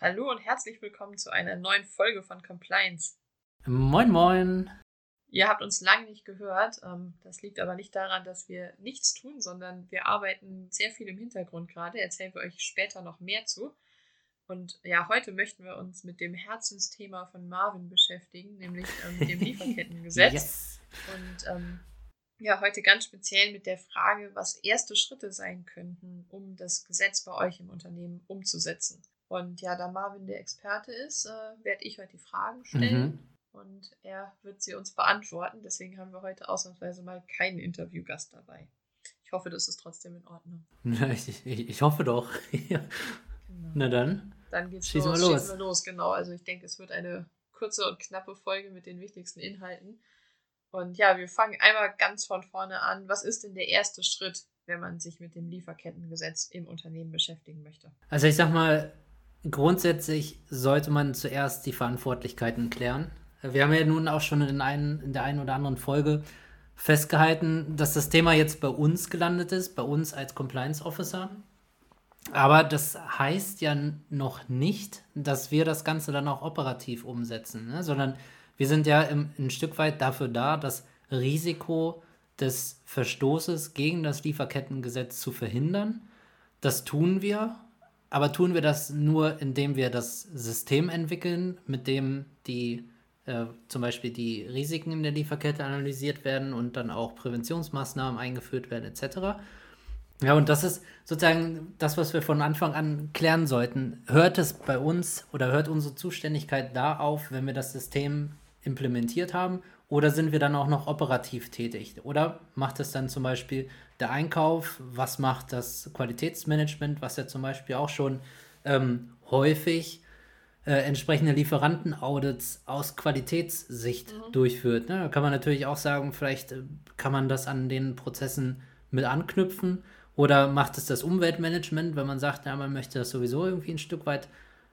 Hallo und herzlich willkommen zu einer neuen Folge von Compliance. Moin, moin. Ihr habt uns lange nicht gehört. Ähm, das liegt aber nicht daran, dass wir nichts tun, sondern wir arbeiten sehr viel im Hintergrund gerade. Erzählen wir euch später noch mehr zu. Und ja, heute möchten wir uns mit dem Herzensthema von Marvin beschäftigen, nämlich ähm, dem Lieferkettengesetz. yes. Und ähm, ja, heute ganz speziell mit der Frage, was erste Schritte sein könnten, um das Gesetz bei euch im Unternehmen umzusetzen. Und ja, da Marvin der Experte ist, äh, werde ich heute die Fragen stellen mhm. und er wird sie uns beantworten. Deswegen haben wir heute ausnahmsweise mal keinen Interviewgast dabei. Ich hoffe, das ist trotzdem in Ordnung. ich, ich, ich hoffe doch. genau. Na dann. Dann geht's schießen los. Wir los. Schießen wir los, genau. Also ich denke, es wird eine kurze und knappe Folge mit den wichtigsten Inhalten. Und ja, wir fangen einmal ganz von vorne an. Was ist denn der erste Schritt, wenn man sich mit dem Lieferkettengesetz im Unternehmen beschäftigen möchte? Also ich sag mal, grundsätzlich sollte man zuerst die Verantwortlichkeiten klären. Wir haben ja nun auch schon in, ein, in der einen oder anderen Folge festgehalten, dass das Thema jetzt bei uns gelandet ist, bei uns als Compliance Officer. Aber das heißt ja noch nicht, dass wir das Ganze dann auch operativ umsetzen, ne? sondern wir sind ja im, ein Stück weit dafür da, das Risiko des Verstoßes gegen das Lieferkettengesetz zu verhindern. Das tun wir aber tun wir das nur, indem wir das System entwickeln, mit dem die äh, zum Beispiel die Risiken in der Lieferkette analysiert werden und dann auch Präventionsmaßnahmen eingeführt werden, etc. Ja, und das ist sozusagen das, was wir von Anfang an klären sollten. Hört es bei uns oder hört unsere Zuständigkeit da auf, wenn wir das System implementiert haben? Oder sind wir dann auch noch operativ tätig? Oder macht es dann zum Beispiel der Einkauf? Was macht das Qualitätsmanagement, was ja zum Beispiel auch schon ähm, häufig äh, entsprechende Lieferantenaudits aus Qualitätssicht mhm. durchführt? Ne? Da kann man natürlich auch sagen, vielleicht äh, kann man das an den Prozessen mit anknüpfen. Oder macht es das Umweltmanagement, wenn man sagt, ja, man möchte das sowieso irgendwie ein Stück weit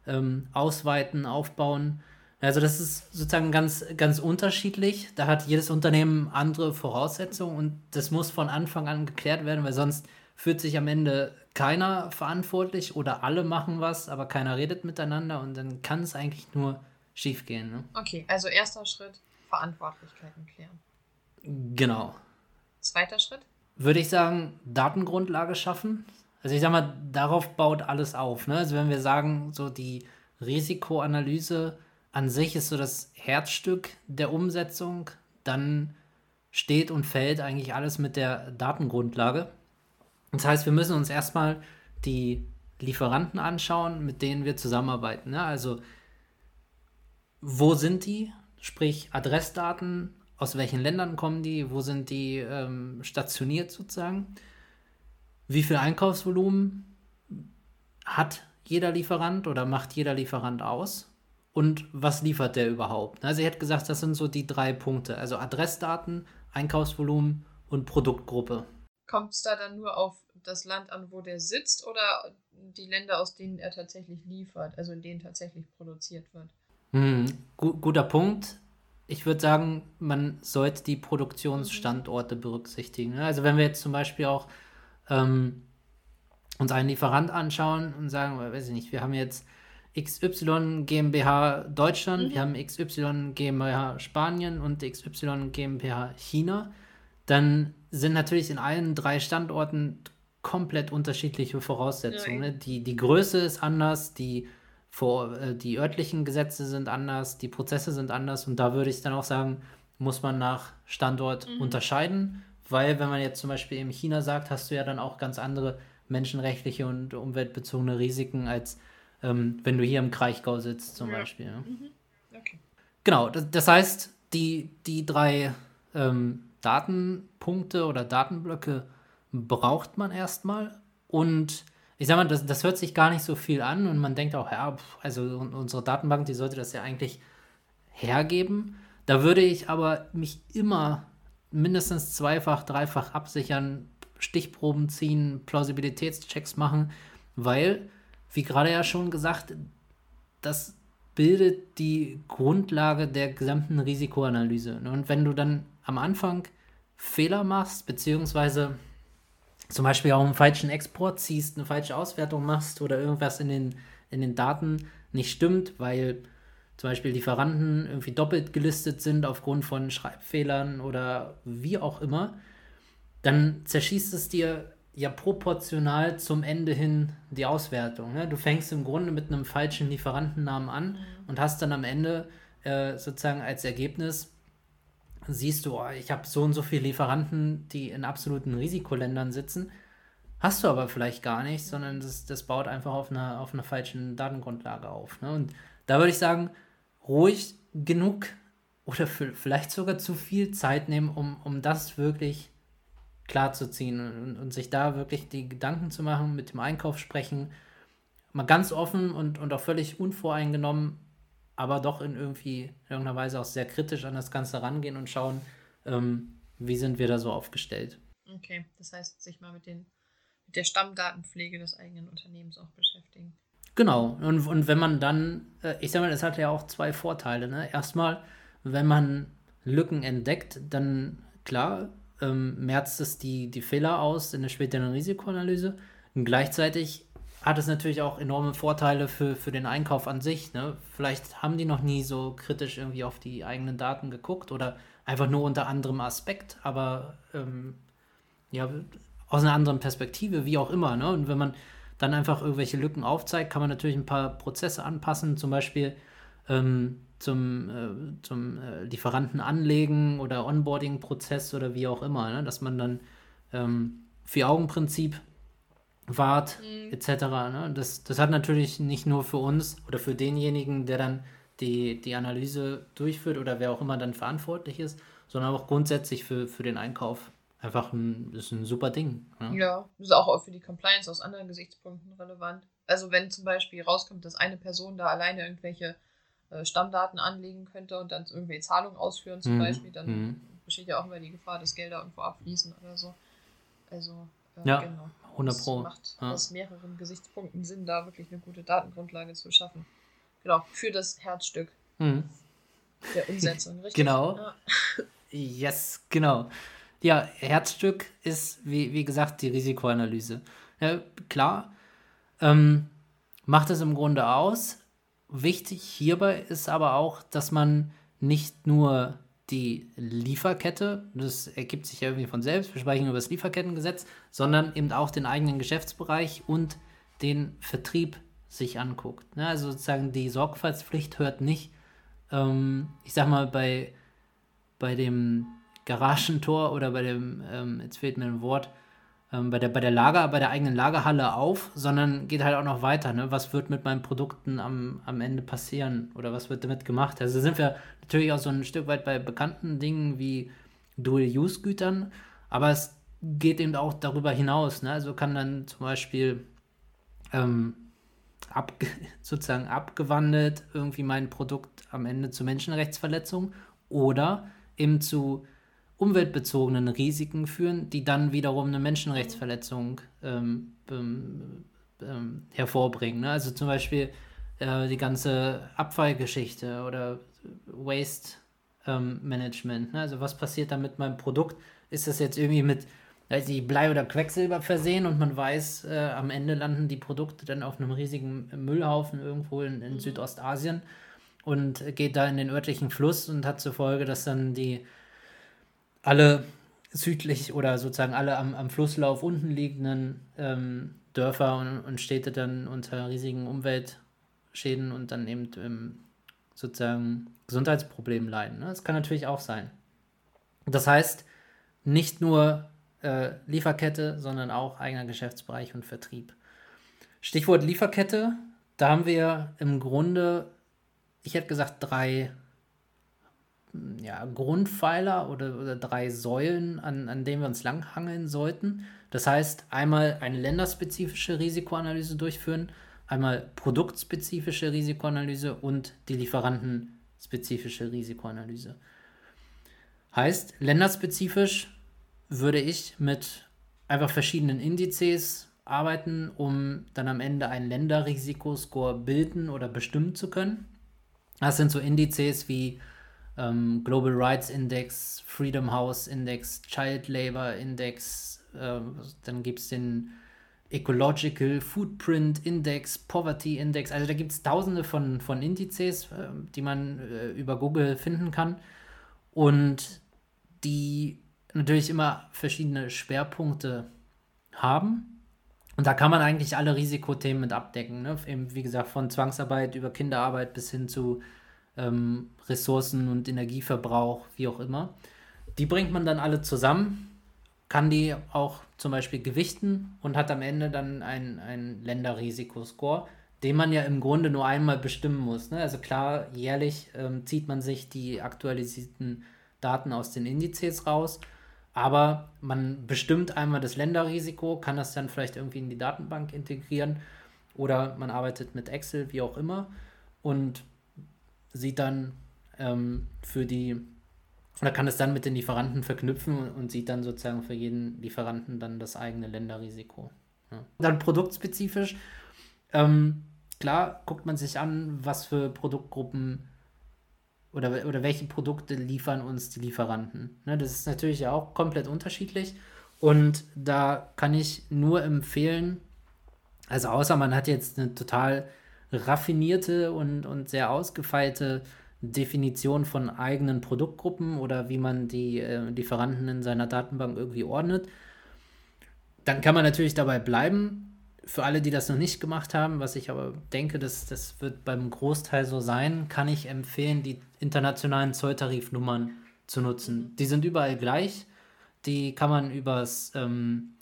ähm, ausweiten, aufbauen? Also das ist sozusagen ganz, ganz unterschiedlich. Da hat jedes Unternehmen andere Voraussetzungen und das muss von Anfang an geklärt werden, weil sonst fühlt sich am Ende keiner verantwortlich oder alle machen was, aber keiner redet miteinander und dann kann es eigentlich nur schief gehen. Ne? Okay, also erster Schritt, Verantwortlichkeiten klären. Genau. Zweiter Schritt? Würde ich sagen, Datengrundlage schaffen. Also ich sag mal, darauf baut alles auf. Ne? Also wenn wir sagen, so die Risikoanalyse an sich ist so das Herzstück der Umsetzung. Dann steht und fällt eigentlich alles mit der Datengrundlage. Das heißt, wir müssen uns erstmal die Lieferanten anschauen, mit denen wir zusammenarbeiten. Ne? Also, wo sind die? Sprich, Adressdaten, aus welchen Ländern kommen die, wo sind die ähm, stationiert sozusagen? Wie viel Einkaufsvolumen hat jeder Lieferant oder macht jeder Lieferant aus? Und was liefert der überhaupt. Also sie hat gesagt, das sind so die drei Punkte. Also Adressdaten, Einkaufsvolumen und Produktgruppe. Kommt es da dann nur auf das Land an, wo der sitzt oder die Länder, aus denen er tatsächlich liefert, also in denen tatsächlich produziert wird? Hm, gu guter Punkt. Ich würde sagen, man sollte die Produktionsstandorte berücksichtigen. Also wenn wir jetzt zum Beispiel auch ähm, uns einen Lieferant anschauen und sagen, weiß ich nicht, wir haben jetzt XY GmbH Deutschland, mhm. wir haben XY GmbH Spanien und XY GmbH China, dann sind natürlich in allen drei Standorten komplett unterschiedliche Voraussetzungen. Ja, die, die Größe ist anders, die, vor, äh, die örtlichen Gesetze sind anders, die Prozesse sind anders und da würde ich dann auch sagen, muss man nach Standort mhm. unterscheiden, weil wenn man jetzt zum Beispiel in China sagt, hast du ja dann auch ganz andere menschenrechtliche und umweltbezogene Risiken als ähm, wenn du hier im Kraichgau sitzt zum ja. Beispiel. Ja. Mhm. Okay. Genau, das, das, heißt, die, die drei ähm, Datenpunkte oder Datenblöcke braucht man erstmal und ich sag mal, das, das hört sich gar nicht so viel an und man denkt auch, ja, also unsere Datenbank, die sollte das ja eigentlich hergeben. Da würde ich aber mich immer mindestens zweifach, dreifach absichern, Stichproben ziehen, Plausibilitätschecks machen, weil wie gerade ja schon gesagt, das bildet die Grundlage der gesamten Risikoanalyse. Und wenn du dann am Anfang Fehler machst, beziehungsweise zum Beispiel auch einen falschen Export ziehst, eine falsche Auswertung machst oder irgendwas in den in den Daten nicht stimmt, weil zum Beispiel Lieferanten irgendwie doppelt gelistet sind aufgrund von Schreibfehlern oder wie auch immer, dann zerschießt es dir ja proportional zum Ende hin die Auswertung. Ne? Du fängst im Grunde mit einem falschen Lieferantennamen an mhm. und hast dann am Ende äh, sozusagen als Ergebnis, siehst du, oh, ich habe so und so viele Lieferanten, die in absoluten Risikoländern sitzen. Hast du aber vielleicht gar nicht, sondern das, das baut einfach auf einer, auf einer falschen Datengrundlage auf. Ne? Und da würde ich sagen, ruhig genug oder vielleicht sogar zu viel Zeit nehmen, um, um das wirklich klar zu ziehen und, und sich da wirklich die Gedanken zu machen, mit dem Einkauf sprechen, mal ganz offen und, und auch völlig unvoreingenommen, aber doch in irgendwie irgendeiner Weise auch sehr kritisch an das Ganze rangehen und schauen, ähm, wie sind wir da so aufgestellt. Okay, das heißt, sich mal mit, den, mit der Stammdatenpflege des eigenen Unternehmens auch beschäftigen. Genau, und, und wenn man dann, äh, ich sag mal, das hat ja auch zwei Vorteile. Ne? Erstmal, wenn man Lücken entdeckt, dann klar, ähm, merzt es die, die Fehler aus in der späteren Risikoanalyse. Und gleichzeitig hat es natürlich auch enorme Vorteile für, für den Einkauf an sich. Ne? Vielleicht haben die noch nie so kritisch irgendwie auf die eigenen Daten geguckt oder einfach nur unter anderem Aspekt, aber ähm, ja, aus einer anderen Perspektive, wie auch immer. Ne? Und wenn man dann einfach irgendwelche Lücken aufzeigt, kann man natürlich ein paar Prozesse anpassen, zum Beispiel ähm, zum, äh, zum äh, Lieferanten anlegen oder Onboarding-Prozess oder wie auch immer, ne? dass man dann ähm, Vier-Augen-Prinzip wahrt, mhm. etc. Ne? Das, das hat natürlich nicht nur für uns oder für denjenigen, der dann die, die Analyse durchführt oder wer auch immer dann verantwortlich ist, sondern auch grundsätzlich für, für den Einkauf einfach ein, ist ein super Ding. Ne? Ja, das ist auch für die Compliance aus anderen Gesichtspunkten relevant. Also wenn zum Beispiel rauskommt, dass eine Person da alleine irgendwelche Stammdaten anlegen könnte und dann irgendwie Zahlungen ausführen zum mhm. Beispiel, dann mhm. besteht ja auch immer die Gefahr, dass Gelder irgendwo abfließen oder so. Also äh, ja, genau. 100 Pro. Das macht ja. aus mehreren Gesichtspunkten Sinn, da wirklich eine gute Datengrundlage zu schaffen. Genau, für das Herzstück mhm. der Umsetzung, richtig? Genau. Ja. Yes, genau. Ja, Herzstück ist, wie, wie gesagt, die Risikoanalyse. Ja, klar, ähm, macht es im Grunde aus, Wichtig hierbei ist aber auch, dass man nicht nur die Lieferkette, das ergibt sich ja irgendwie von selbst, wir sprechen über das Lieferkettengesetz, sondern eben auch den eigenen Geschäftsbereich und den Vertrieb sich anguckt. Ne? Also sozusagen die Sorgfaltspflicht hört nicht, ähm, ich sag mal, bei, bei dem Garagentor oder bei dem, ähm, jetzt fehlt mir ein Wort, ähm, bei, der, bei der Lager, bei der eigenen Lagerhalle auf, sondern geht halt auch noch weiter. Ne? Was wird mit meinen Produkten am, am Ende passieren oder was wird damit gemacht? Also sind wir natürlich auch so ein Stück weit bei bekannten Dingen wie Dual-Use-Gütern, aber es geht eben auch darüber hinaus. Ne? Also kann dann zum Beispiel ähm, ab, sozusagen abgewandelt irgendwie mein Produkt am Ende zu Menschenrechtsverletzungen oder eben zu umweltbezogenen Risiken führen, die dann wiederum eine Menschenrechtsverletzung ähm, ähm, ähm, hervorbringen. Ne? Also zum Beispiel äh, die ganze Abfallgeschichte oder Waste ähm, Management. Ne? Also was passiert da mit meinem Produkt? Ist das jetzt irgendwie mit weiß nicht, Blei oder Quecksilber versehen und man weiß, äh, am Ende landen die Produkte dann auf einem riesigen Müllhaufen irgendwo in, in Südostasien und geht da in den örtlichen Fluss und hat zur Folge, dass dann die alle südlich oder sozusagen alle am, am Flusslauf unten liegenden ähm, Dörfer und, und, Städte dann unter riesigen Umweltschäden und dann eben ähm, sozusagen Gesundheitsproblemen leiden. Ne? Das kann natürlich auch sein. Das heißt, nicht nur äh, Lieferkette, sondern auch eigener Geschäftsbereich und Vertrieb. Stichwort Lieferkette, da haben wir im Grunde, ich hätte gesagt, drei ja, Grundpfeiler oder, oder drei Säulen, an, an denen wir uns langhangeln sollten. Das heißt, einmal eine länderspezifische Risikoanalyse durchführen, einmal produktspezifische Risikoanalyse und die lieferantenspezifische Risikoanalyse. Heißt, länderspezifisch würde ich mit einfach verschiedenen Indizes arbeiten, um dann am Ende einen Länderrisikoscore bilden oder bestimmen zu können. Das sind so Indizes wie ähm, Global Rights Index, Freedom House Index, Child Labor Index, äh, dann gibt es den Ecological Footprint Index, Poverty Index. Also da gibt es tausende von, von Indizes, äh, die man äh, über Google finden kann. Und die natürlich immer verschiedene Schwerpunkte haben. Und da kann man eigentlich alle Risikothemen mit abdecken. Ne? Eben, wie gesagt, von Zwangsarbeit über Kinderarbeit bis hin zu ähm, Ressourcen- und Energieverbrauch, wie auch immer. Die bringt man dann alle zusammen, kann die auch zum Beispiel gewichten und hat am Ende dann einen Länderrisikoscore, den man ja im Grunde nur einmal bestimmen muss. Ne? Also klar, jährlich ähm, zieht man sich die aktualisierten Daten aus den Indizes raus, aber man bestimmt einmal das Länderrisiko, kann das dann vielleicht irgendwie in die Datenbank integrieren oder man arbeitet mit Excel, wie auch immer, und sieht dann ähm, für die, oder kann es dann mit den Lieferanten verknüpfen und sieht dann sozusagen für jeden Lieferanten dann das eigene Länderrisiko. Ja. Dann produktspezifisch. Ähm, klar guckt man sich an, was für Produktgruppen oder, oder welche Produkte liefern uns die Lieferanten. Ne, das ist natürlich auch komplett unterschiedlich. Und da kann ich nur empfehlen, also außer man hat jetzt eine total raffinierte und, und sehr ausgefeilte Definition von eigenen Produktgruppen oder wie man die äh, Lieferanten in seiner Datenbank irgendwie ordnet, dann kann man natürlich dabei bleiben. Für alle, die das noch nicht gemacht haben, was ich aber denke, dass das wird beim Großteil so sein, kann ich empfehlen, die internationalen Zolltarifnummern zu nutzen. Die sind überall gleich. Die kann man übers, ähm,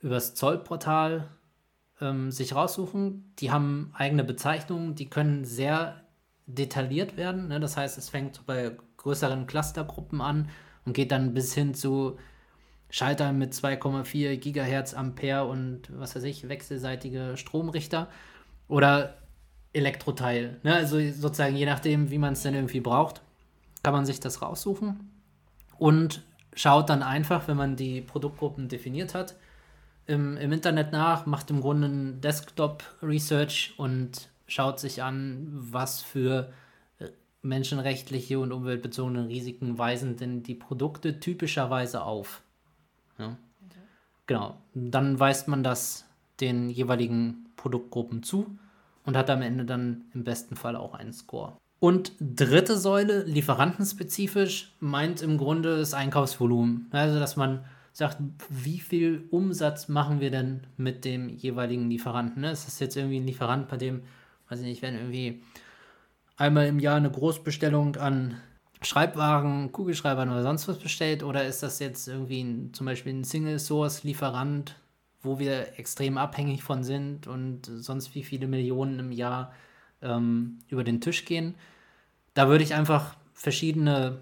übers Zollportal ähm, sich raussuchen. Die haben eigene Bezeichnungen, die können sehr detailliert werden. Ne? Das heißt, es fängt bei größeren Clustergruppen an und geht dann bis hin zu Schaltern mit 2,4 Gigahertz Ampere und was weiß ich, wechselseitige Stromrichter oder Elektroteil. Ne? Also sozusagen je nachdem, wie man es denn irgendwie braucht, kann man sich das raussuchen und schaut dann einfach, wenn man die Produktgruppen definiert hat, im, im Internet nach, macht im Grunde ein Desktop-Research und schaut sich an, was für äh, menschenrechtliche und umweltbezogene Risiken weisen denn die Produkte typischerweise auf. Ja. Genau. Dann weist man das den jeweiligen Produktgruppen zu und hat am Ende dann im besten Fall auch einen Score. Und dritte Säule, lieferantenspezifisch, meint im Grunde das Einkaufsvolumen. Also, dass man sagt, wie viel Umsatz machen wir denn mit dem jeweiligen Lieferanten? Ne? Ist das jetzt irgendwie ein Lieferant, bei dem, weiß ich nicht, wenn irgendwie einmal im Jahr eine Großbestellung an Schreibwaren, Kugelschreibern oder sonst was bestellt? Oder ist das jetzt irgendwie ein, zum Beispiel ein Single-Source-Lieferant, wo wir extrem abhängig von sind und sonst wie viele Millionen im Jahr ähm, über den Tisch gehen? Da würde ich einfach verschiedene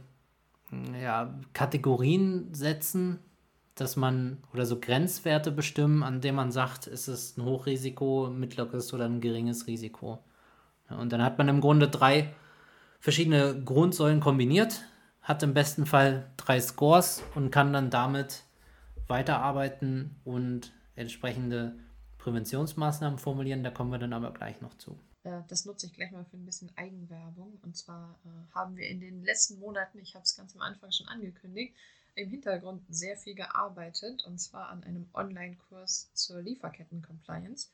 ja, Kategorien setzen, dass man oder so Grenzwerte bestimmen, an denen man sagt, ist es ein Hochrisiko, ein mittleres oder ein geringes Risiko. Und dann hat man im Grunde drei verschiedene Grundsäulen kombiniert, hat im besten Fall drei Scores und kann dann damit weiterarbeiten und entsprechende Präventionsmaßnahmen formulieren. Da kommen wir dann aber gleich noch zu. Das nutze ich gleich mal für ein bisschen Eigenwerbung. Und zwar äh, haben wir in den letzten Monaten, ich habe es ganz am Anfang schon angekündigt, im Hintergrund sehr viel gearbeitet und zwar an einem Online-Kurs zur Lieferketten-Compliance.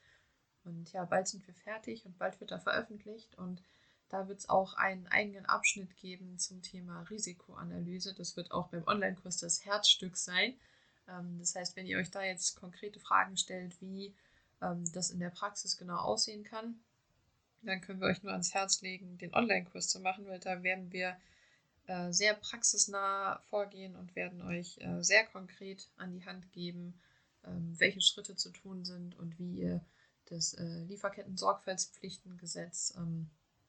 Und ja, bald sind wir fertig und bald wird er veröffentlicht und da wird es auch einen eigenen Abschnitt geben zum Thema Risikoanalyse. Das wird auch beim Online-Kurs das Herzstück sein. Ähm, das heißt, wenn ihr euch da jetzt konkrete Fragen stellt, wie ähm, das in der Praxis genau aussehen kann, dann können wir euch nur ans Herz legen, den Online-Kurs zu machen, weil da werden wir äh, sehr praxisnah vorgehen und werden euch äh, sehr konkret an die Hand geben, ähm, welche Schritte zu tun sind und wie ihr das äh, Lieferketten-Sorgfaltspflichtengesetz ähm,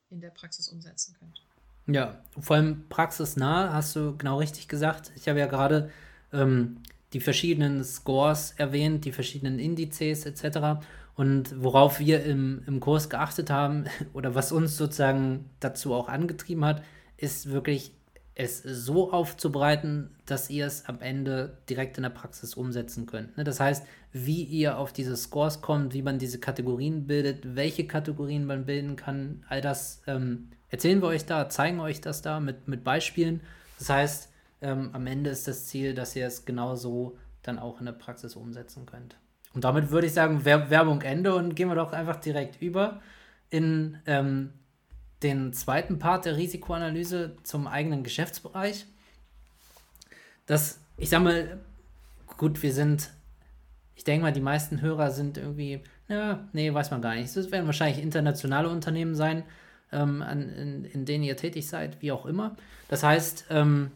in der Praxis umsetzen könnt. Ja, vor allem praxisnah hast du genau richtig gesagt. Ich habe ja gerade ähm, die verschiedenen Scores erwähnt, die verschiedenen Indizes etc. Und worauf wir im, im Kurs geachtet haben oder was uns sozusagen dazu auch angetrieben hat, ist wirklich es so aufzubereiten, dass ihr es am Ende direkt in der Praxis umsetzen könnt. Ne? Das heißt, wie ihr auf diese Scores kommt, wie man diese Kategorien bildet, welche Kategorien man bilden kann, all das ähm, erzählen wir euch da, zeigen euch das da mit, mit Beispielen. Das heißt, ähm, am Ende ist das Ziel, dass ihr es genauso dann auch in der Praxis umsetzen könnt. Und damit würde ich sagen, Werbung Ende und gehen wir doch einfach direkt über in ähm, den zweiten Part der Risikoanalyse zum eigenen Geschäftsbereich. Das, ich sag mal, gut, wir sind, ich denke mal, die meisten Hörer sind irgendwie, ja, nee, weiß man gar nicht. Es werden wahrscheinlich internationale Unternehmen sein, ähm, an, in, in denen ihr tätig seid, wie auch immer. Das heißt, ähm,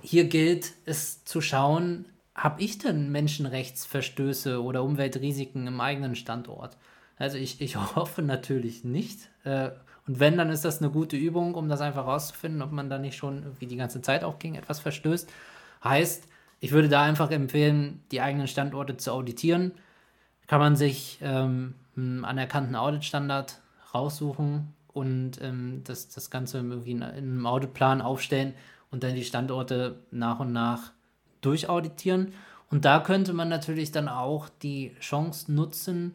hier gilt es zu schauen, habe ich denn Menschenrechtsverstöße oder Umweltrisiken im eigenen Standort? Also ich, ich hoffe natürlich nicht. Äh, und wenn, dann ist das eine gute Übung, um das einfach rauszufinden, ob man da nicht schon irgendwie die ganze Zeit auch gegen etwas verstößt. Heißt, ich würde da einfach empfehlen, die eigenen Standorte zu auditieren. Kann man sich ähm, einen anerkannten Auditstandard raussuchen und ähm, das, das Ganze irgendwie in, in einem Auditplan aufstellen und dann die Standorte nach und nach durchauditieren. Und da könnte man natürlich dann auch die Chance nutzen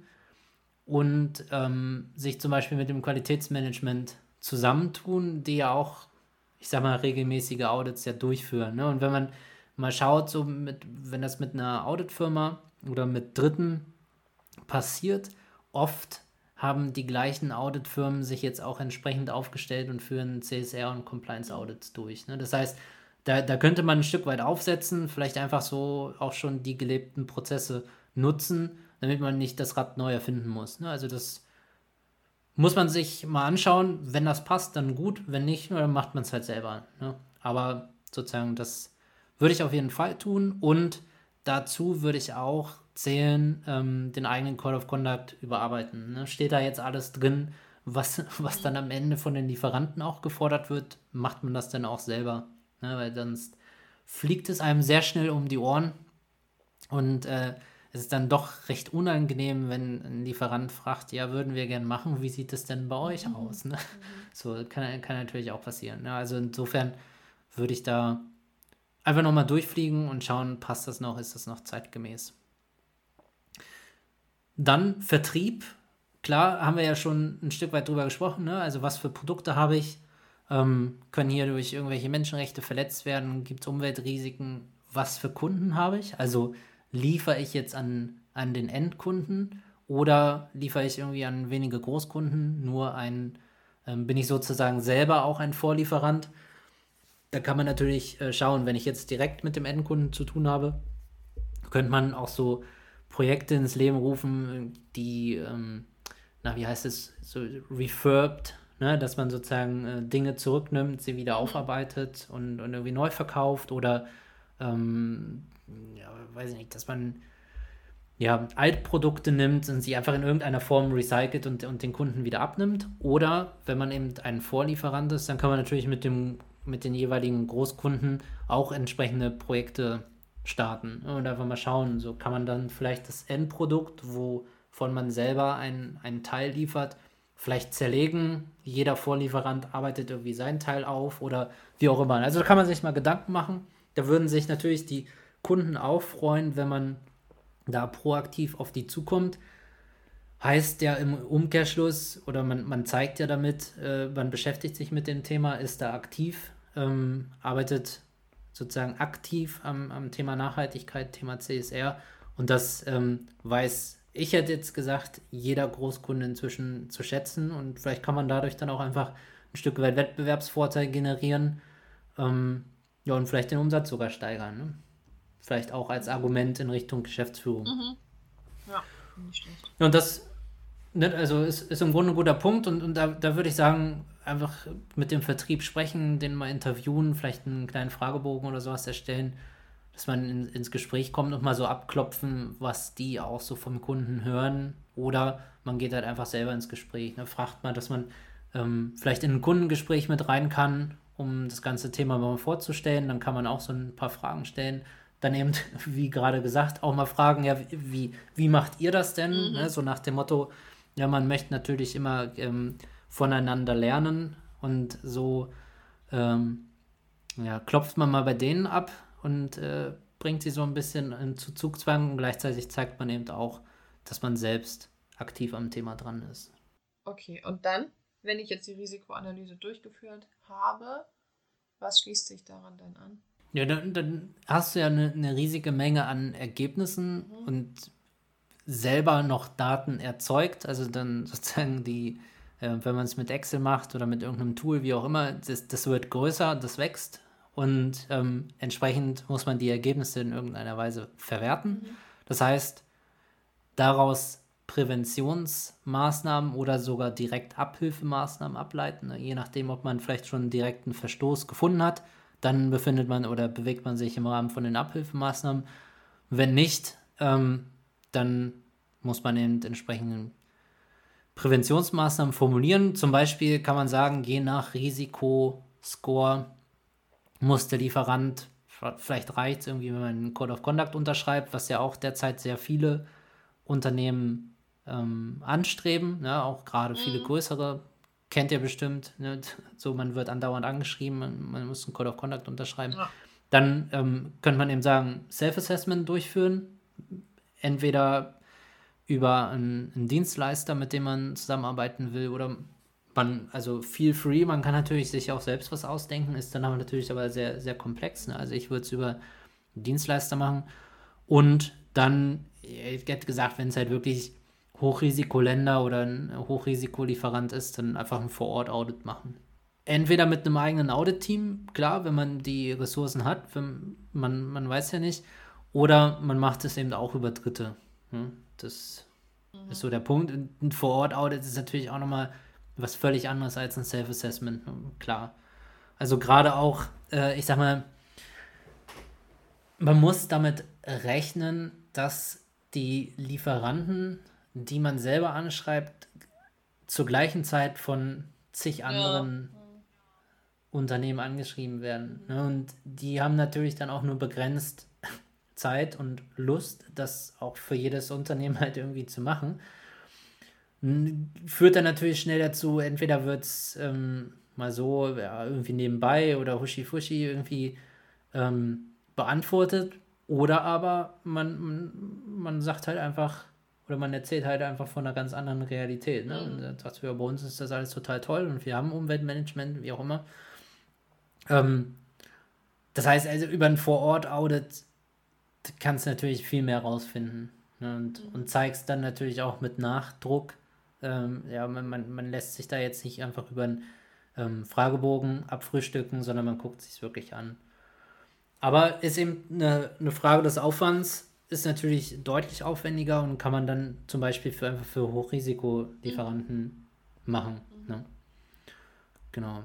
und ähm, sich zum Beispiel mit dem Qualitätsmanagement zusammentun, die ja auch, ich sag mal, regelmäßige Audits ja durchführen. Ne? Und wenn man mal schaut, so mit, wenn das mit einer Auditfirma oder mit Dritten passiert, oft haben die gleichen Auditfirmen sich jetzt auch entsprechend aufgestellt und führen CSR und Compliance Audits durch. Ne? Das heißt, da, da könnte man ein Stück weit aufsetzen, vielleicht einfach so auch schon die gelebten Prozesse nutzen, damit man nicht das Rad neu erfinden muss. Ne? Also das muss man sich mal anschauen. Wenn das passt, dann gut. Wenn nicht, dann macht man es halt selber. Ne? Aber sozusagen, das würde ich auf jeden Fall tun. Und dazu würde ich auch zählen, ähm, den eigenen Code of Conduct überarbeiten. Ne? Steht da jetzt alles drin, was, was dann am Ende von den Lieferanten auch gefordert wird, macht man das dann auch selber. Ne? Weil sonst fliegt es einem sehr schnell um die Ohren und äh, es ist dann doch recht unangenehm, wenn ein Lieferant fragt, ja, würden wir gern machen, wie sieht es denn bei euch mhm. aus? Ne? Mhm. So kann, kann natürlich auch passieren. Ne? Also insofern würde ich da einfach nochmal durchfliegen und schauen, passt das noch, ist das noch zeitgemäß. Dann Vertrieb. Klar, haben wir ja schon ein Stück weit drüber gesprochen. Ne? Also, was für Produkte habe ich? Ähm, können hier durch irgendwelche Menschenrechte verletzt werden? Gibt es Umweltrisiken? Was für Kunden habe ich? Also, liefere ich jetzt an, an den Endkunden oder liefere ich irgendwie an wenige Großkunden? Nur ein, ähm, bin ich sozusagen selber auch ein Vorlieferant? Da kann man natürlich äh, schauen, wenn ich jetzt direkt mit dem Endkunden zu tun habe, könnte man auch so Projekte ins Leben rufen, die, ähm, na, wie heißt es, so refurbed, ne? dass man sozusagen äh, Dinge zurücknimmt, sie wieder aufarbeitet und, und irgendwie neu verkauft oder, ähm, ja, weiß ich nicht, dass man ja, Altprodukte nimmt und sie einfach in irgendeiner Form recycelt und, und den Kunden wieder abnimmt. Oder wenn man eben ein Vorlieferant ist, dann kann man natürlich mit, dem, mit den jeweiligen Großkunden auch entsprechende Projekte starten und einfach mal schauen, so kann man dann vielleicht das Endprodukt, wovon man selber einen, einen Teil liefert, vielleicht zerlegen. Jeder Vorlieferant arbeitet irgendwie seinen Teil auf oder wie auch immer. Also da kann man sich mal Gedanken machen. Da würden sich natürlich die Kunden auch freuen, wenn man da proaktiv auf die zukommt. Heißt ja im Umkehrschluss, oder man, man zeigt ja damit, äh, man beschäftigt sich mit dem Thema, ist da aktiv, ähm, arbeitet sozusagen aktiv am, am Thema Nachhaltigkeit, Thema CSR. Und das ähm, weiß ich hätte jetzt gesagt, jeder Großkunde inzwischen zu schätzen. Und vielleicht kann man dadurch dann auch einfach ein Stück weit Wettbewerbsvorteil generieren. Ähm, ja, und vielleicht den Umsatz sogar steigern. Ne? Vielleicht auch als Argument in Richtung Geschäftsführung. Mhm. Ja, nicht schlecht. Und das ne, also ist, ist im Grunde ein guter Punkt. Und, und da, da würde ich sagen, einfach mit dem Vertrieb sprechen, den mal interviewen, vielleicht einen kleinen Fragebogen oder sowas erstellen, dass man in, ins Gespräch kommt und mal so abklopfen, was die auch so vom Kunden hören. Oder man geht halt einfach selber ins Gespräch. Ne? Fragt mal, dass man ähm, vielleicht in ein Kundengespräch mit rein kann, um das ganze Thema mal vorzustellen. Dann kann man auch so ein paar Fragen stellen. Dann eben, wie gerade gesagt, auch mal fragen, ja, wie, wie macht ihr das denn? Mhm. Ne? So nach dem Motto, ja, man möchte natürlich immer ähm, voneinander lernen und so ähm, ja, klopft man mal bei denen ab und äh, bringt sie so ein bisschen in Zugzwang und gleichzeitig zeigt man eben auch, dass man selbst aktiv am Thema dran ist. Okay, und dann, wenn ich jetzt die Risikoanalyse durchgeführt habe, was schließt sich daran dann an? Ja, dann, dann hast du ja eine, eine riesige Menge an Ergebnissen mhm. und selber noch Daten erzeugt, also dann sozusagen die, äh, wenn man es mit Excel macht oder mit irgendeinem Tool, wie auch immer, das, das wird größer, das wächst und ähm, entsprechend muss man die Ergebnisse in irgendeiner Weise verwerten. Mhm. Das heißt, daraus Präventionsmaßnahmen oder sogar direkt Abhilfemaßnahmen ableiten, ne? je nachdem, ob man vielleicht schon einen direkten Verstoß gefunden hat, dann befindet man oder bewegt man sich im Rahmen von den Abhilfemaßnahmen. Wenn nicht, ähm, dann muss man eben entsprechende Präventionsmaßnahmen formulieren. Zum Beispiel kann man sagen, je nach Risikoscore muss der Lieferant, vielleicht reicht es irgendwie, wenn man einen Code of Conduct unterschreibt, was ja auch derzeit sehr viele Unternehmen ähm, anstreben, ne? auch gerade viele mhm. größere, kennt ihr bestimmt, ne? so man wird andauernd angeschrieben, man, man, muss einen Code of Conduct unterschreiben. Ja. Dann ähm, könnte man eben sagen, Self-Assessment durchführen, entweder über einen, einen, Dienstleister, mit dem man zusammenarbeiten will, oder man, also feel free, man kann natürlich sich auch selbst was ausdenken, ist dann aber natürlich aber sehr, sehr komplex. Ne? Also ich würde es über einen Dienstleister machen und dann, ich hätte gesagt, wenn es halt wirklich Hochrisikoländer oder ein Hochrisikolieferant ist, dann einfach ein Vor-Ort-Audit machen. Entweder mit einem eigenen Audit-Team, klar, wenn man die Ressourcen hat, wenn man, man weiß ja nicht, oder man macht es eben auch über Dritte. Hm? Das mhm. ist so der Punkt. Ein Vor-Ort-Audit ist natürlich auch nochmal was völlig anderes als ein Self-Assessment, klar. Also gerade auch, äh, ich sag mal, man muss damit rechnen, dass die Lieferanten die man selber anschreibt, zur gleichen Zeit von zig anderen ja. Unternehmen angeschrieben werden. Ne? Und die haben natürlich dann auch nur begrenzt Zeit und Lust, das auch für jedes Unternehmen halt irgendwie zu machen. Führt dann natürlich schnell dazu, entweder wird es ähm, mal so ja, irgendwie nebenbei oder huschi-fuschi irgendwie ähm, beantwortet oder aber man, man sagt halt einfach, oder man erzählt halt einfach von einer ganz anderen Realität. Ne? Und dann sagt ja, bei uns ist das alles total toll und wir haben Umweltmanagement, wie auch immer. Ähm, das heißt also, über ein Vor-Ort-Audit kannst du natürlich viel mehr rausfinden. Ne? Und, mhm. und zeigst dann natürlich auch mit Nachdruck. Ähm, ja, man, man, man, lässt sich da jetzt nicht einfach über einen ähm, Fragebogen abfrühstücken, sondern man guckt sich wirklich an. Aber ist eben eine, eine Frage des Aufwands ist natürlich deutlich aufwendiger und kann man dann zum Beispiel für einfach für Hochrisikolieferanten mhm. machen. Ne? Genau.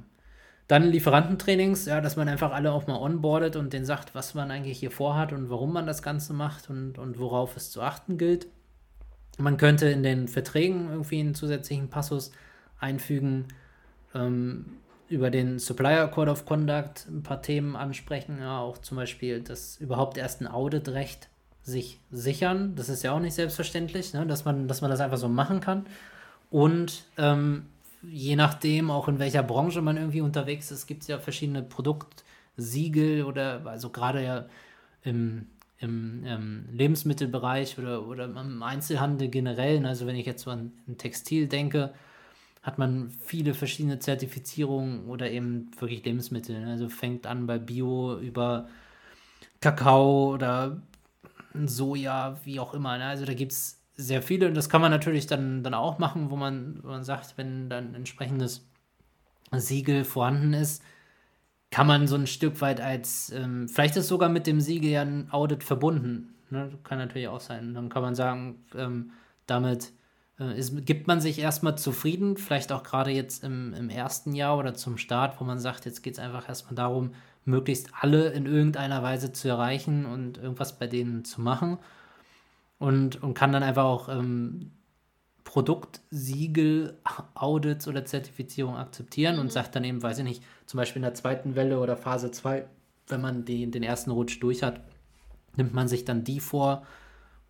Dann Lieferantentrainings, ja, dass man einfach alle auch mal onboardet und denen sagt, was man eigentlich hier vorhat und warum man das Ganze macht und, und worauf es zu achten gilt. Man könnte in den Verträgen irgendwie einen zusätzlichen Passus einfügen, ähm, über den Supplier Code of Conduct ein paar Themen ansprechen, ja, auch zum Beispiel das überhaupt erst ein Auditrecht sich sichern. Das ist ja auch nicht selbstverständlich, ne? dass, man, dass man das einfach so machen kann. Und ähm, je nachdem, auch in welcher Branche man irgendwie unterwegs ist, gibt es ja verschiedene Produktsiegel oder also gerade ja im, im, im, Lebensmittelbereich oder, oder im Einzelhandel generell. Ne? Also wenn ich jetzt so an, an Textil denke, hat man viele verschiedene Zertifizierungen oder eben wirklich Lebensmittel. Ne? Also fängt an bei Bio über Kakao oder Soja, wie auch immer. Ne? Also da gibt es sehr viele und das kann man natürlich dann, dann auch machen, wo man, wo man sagt, wenn dann entsprechendes Siegel vorhanden ist, kann man so ein Stück weit als, ähm, vielleicht ist sogar mit dem Siegel ja ein Audit verbunden. Ne? Kann natürlich auch sein. Dann kann man sagen, ähm, damit äh, ist, gibt man sich erstmal zufrieden, vielleicht auch gerade jetzt im, im ersten Jahr oder zum Start, wo man sagt, jetzt geht es einfach erstmal darum, möglichst alle in irgendeiner Weise zu erreichen und irgendwas bei denen zu machen. Und, und kann dann einfach auch ähm, Produktsiegel, Audits oder Zertifizierung akzeptieren mhm. und sagt dann eben, weiß ich nicht, zum Beispiel in der zweiten Welle oder Phase 2, wenn man die, den ersten Rutsch durch hat, nimmt man sich dann die vor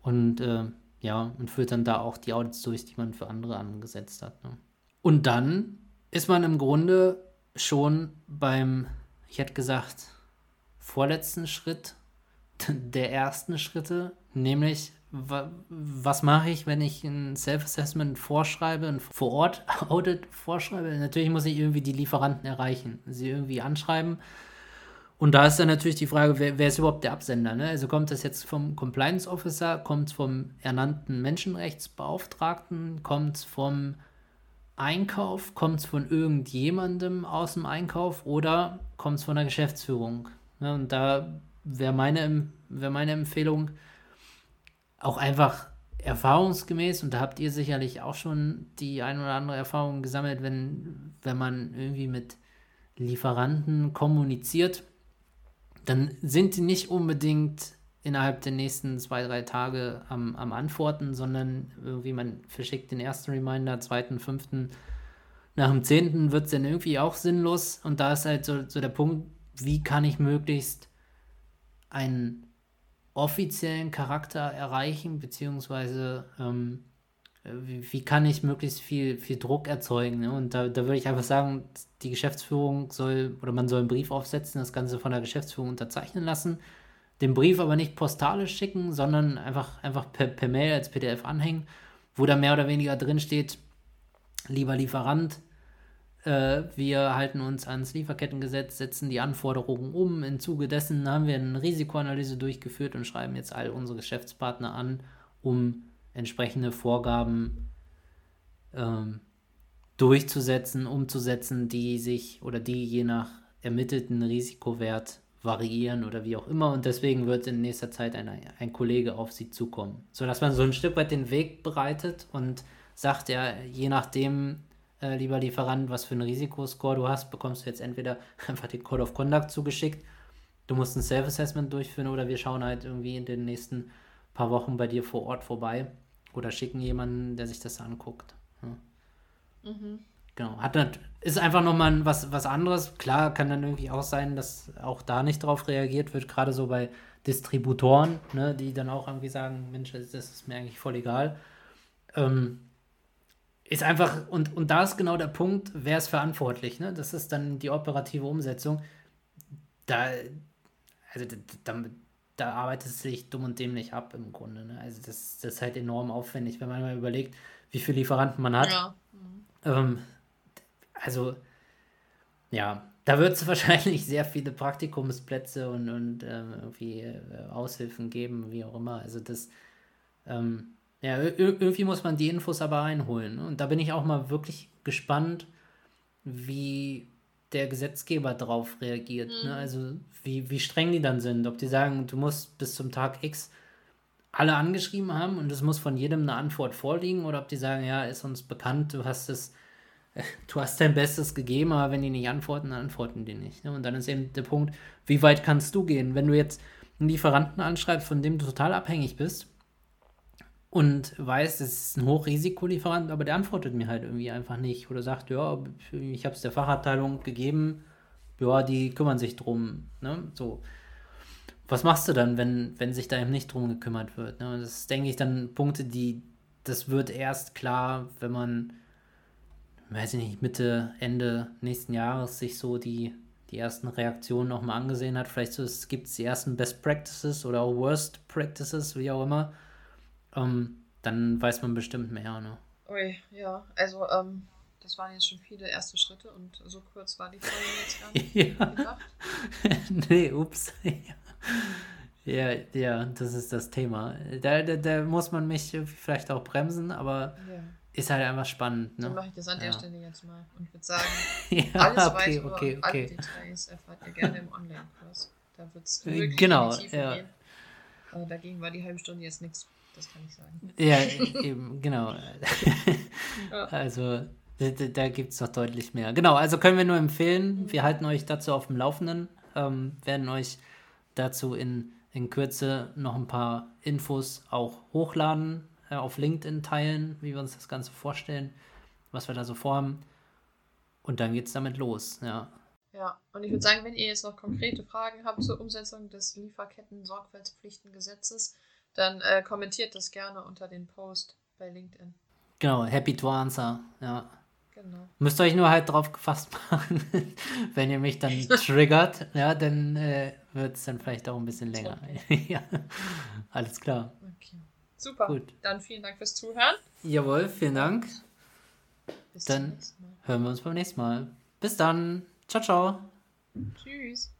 und äh, ja, und führt dann da auch die Audits durch, die man für andere angesetzt hat. Ne? Und dann ist man im Grunde schon beim ich hätte gesagt, vorletzten Schritt der ersten Schritte, nämlich was mache ich, wenn ich ein Self-Assessment vorschreibe, ein Vor-Ort-Audit vorschreibe? Natürlich muss ich irgendwie die Lieferanten erreichen, sie irgendwie anschreiben Und da ist dann natürlich die Frage, wer, wer ist überhaupt der Absender? Ne? Also kommt das jetzt vom Compliance Officer, kommt es vom ernannten Menschenrechtsbeauftragten, kommt es vom Einkauf, kommt es von irgendjemandem aus dem Einkauf oder kommt es von der Geschäftsführung? Ne? Und da wäre meine, wär meine Empfehlung auch einfach erfahrungsgemäß, und da habt ihr sicherlich auch schon die ein oder andere Erfahrung gesammelt, wenn, wenn man irgendwie mit Lieferanten kommuniziert, dann sind die nicht unbedingt innerhalb der nächsten zwei, drei Tage am, am Antworten, sondern irgendwie man verschickt den ersten Reminder, zweiten, fünften, nach dem zehnten wird es dann irgendwie auch sinnlos. Und da ist halt so, so der Punkt, wie kann ich möglichst einen offiziellen Charakter erreichen, beziehungsweise ähm, wie, wie, kann ich möglichst viel, viel Druck erzeugen. Ne? Und da, da würde ich einfach sagen, die Geschäftsführung soll, oder man soll einen Brief aufsetzen, das Ganze von der Geschäftsführung unterzeichnen lassen, den Brief aber nicht postalisch schicken, sondern einfach, einfach per, per Mail als PDF anhängen, wo da mehr oder weniger drin steht, lieber Lieferant, äh, wir halten uns ans Lieferkettengesetz, setzen die Anforderungen um. Im Zuge dessen haben wir eine Risikoanalyse durchgeführt und schreiben jetzt all unsere Geschäftspartner an, um entsprechende Vorgaben ähm, durchzusetzen, umzusetzen, die sich oder die je nach ermittelten Risikowert variieren oder wie auch immer. Und deswegen wird in nächster Zeit ein, ein Kollege auf sie zukommen. Sodass man so ein Stück weit den Weg bereitet und sagt, ja, je nachdem, äh, lieber Lieferant, was für einen Risikoscore du hast, bekommst du jetzt entweder einfach den Code of Conduct zugeschickt, du musst ein Self-Assessment durchführen oder wir schauen halt irgendwie in den nächsten paar Wochen bei dir vor Ort vorbei oder schicken jemanden, der sich das anguckt. Ja. Mhm. Genau. Hat, ist einfach nochmal was, was anderes. Klar kann dann irgendwie auch sein, dass auch da nicht drauf reagiert wird, gerade so bei Distributoren, ne, die dann auch irgendwie sagen, Mensch, das ist mir eigentlich voll egal. Ähm, ist einfach, und, und da ist genau der Punkt, wer ist verantwortlich, ne? Das ist dann die operative Umsetzung. Da, also da, da arbeitet es sich dumm und dämlich ab im Grunde. Ne? Also das, das ist halt enorm aufwendig, wenn man mal überlegt, wie viele Lieferanten man hat. Ja. Ähm, also, ja, da wird es wahrscheinlich sehr viele Praktikumsplätze und, und ähm, irgendwie äh, Aushilfen geben, wie auch immer. Also das, ähm, ja, irgendwie muss man die Infos aber einholen. Ne? Und da bin ich auch mal wirklich gespannt, wie der Gesetzgeber drauf reagiert. Ne? Mhm. Ne? Also wie, wie streng die dann sind. Ob die sagen, du musst bis zum Tag X alle angeschrieben haben und es muss von jedem eine Antwort vorliegen oder ob die sagen, ja, ist uns bekannt, du hast es, du hast dein Bestes gegeben, aber wenn die nicht antworten, dann antworten die nicht. Ne? Und dann ist eben der Punkt, wie weit kannst du gehen? Wenn du jetzt einen Lieferanten anschreibst, von dem du total abhängig bist, und weiß, das ist ein Hochrisikolieferant, aber der antwortet mir halt irgendwie einfach nicht oder sagt, ja, ich habe es der Fachabteilung gegeben, ja, die kümmern sich drum, ne, so. Was machst du dann, wenn, wenn sich da eben nicht drum gekümmert wird? Ne? Das ist, denke ich, dann Punkte, die, das wird erst klar, wenn man, weiß ich nicht, Mitte, Ende nächsten Jahres sich so die, die ersten Reaktionen nochmal angesehen hat. Vielleicht so, gibt es die ersten Best Practices oder auch Worst Practices, wie auch immer ähm, dann weiß man bestimmt mehr, ne? Ui, ja, also ähm, das waren jetzt schon viele erste Schritte und so kurz war die Folge jetzt gar nicht ja. gedacht. nee, ups. ja, ja, das ist das Thema. Da, da, da muss man mich vielleicht auch bremsen, aber ja. Ist halt einfach spannend. Ne? Dann mache ich das an der ja. Stelle jetzt mal und würde sagen, ja, alles okay, weitere okay, okay. alle Details erfahrt ihr gerne im Online-Kurs. Da wird es äh, wirklich genau, ja. gehen. Aber dagegen war die halbe Stunde jetzt nichts das kann ich sagen. Ja, eben, genau. Also, da, da gibt es noch deutlich mehr. Genau, also können wir nur empfehlen. Wir halten euch dazu auf dem Laufenden, ähm, werden euch dazu in, in Kürze noch ein paar Infos auch hochladen, äh, auf LinkedIn teilen, wie wir uns das Ganze vorstellen, was wir da so vorhaben. Und dann geht es damit los, ja. Ja, und ich würde sagen, wenn ihr jetzt noch konkrete Fragen habt zur Umsetzung des Lieferketten-Sorgfaltspflichtengesetzes, dann äh, kommentiert das gerne unter den Post bei LinkedIn. Genau, happy to answer, ja. Genau. Müsst ihr euch nur halt drauf gefasst machen, wenn ihr mich dann triggert, ja, dann äh, wird es dann vielleicht auch ein bisschen länger. ja, alles klar. Okay. Super. Gut. Dann vielen Dank fürs Zuhören. Jawohl, vielen Dank. Bis dann hören wir uns beim nächsten Mal. Bis dann. Ciao, ciao. Tschüss.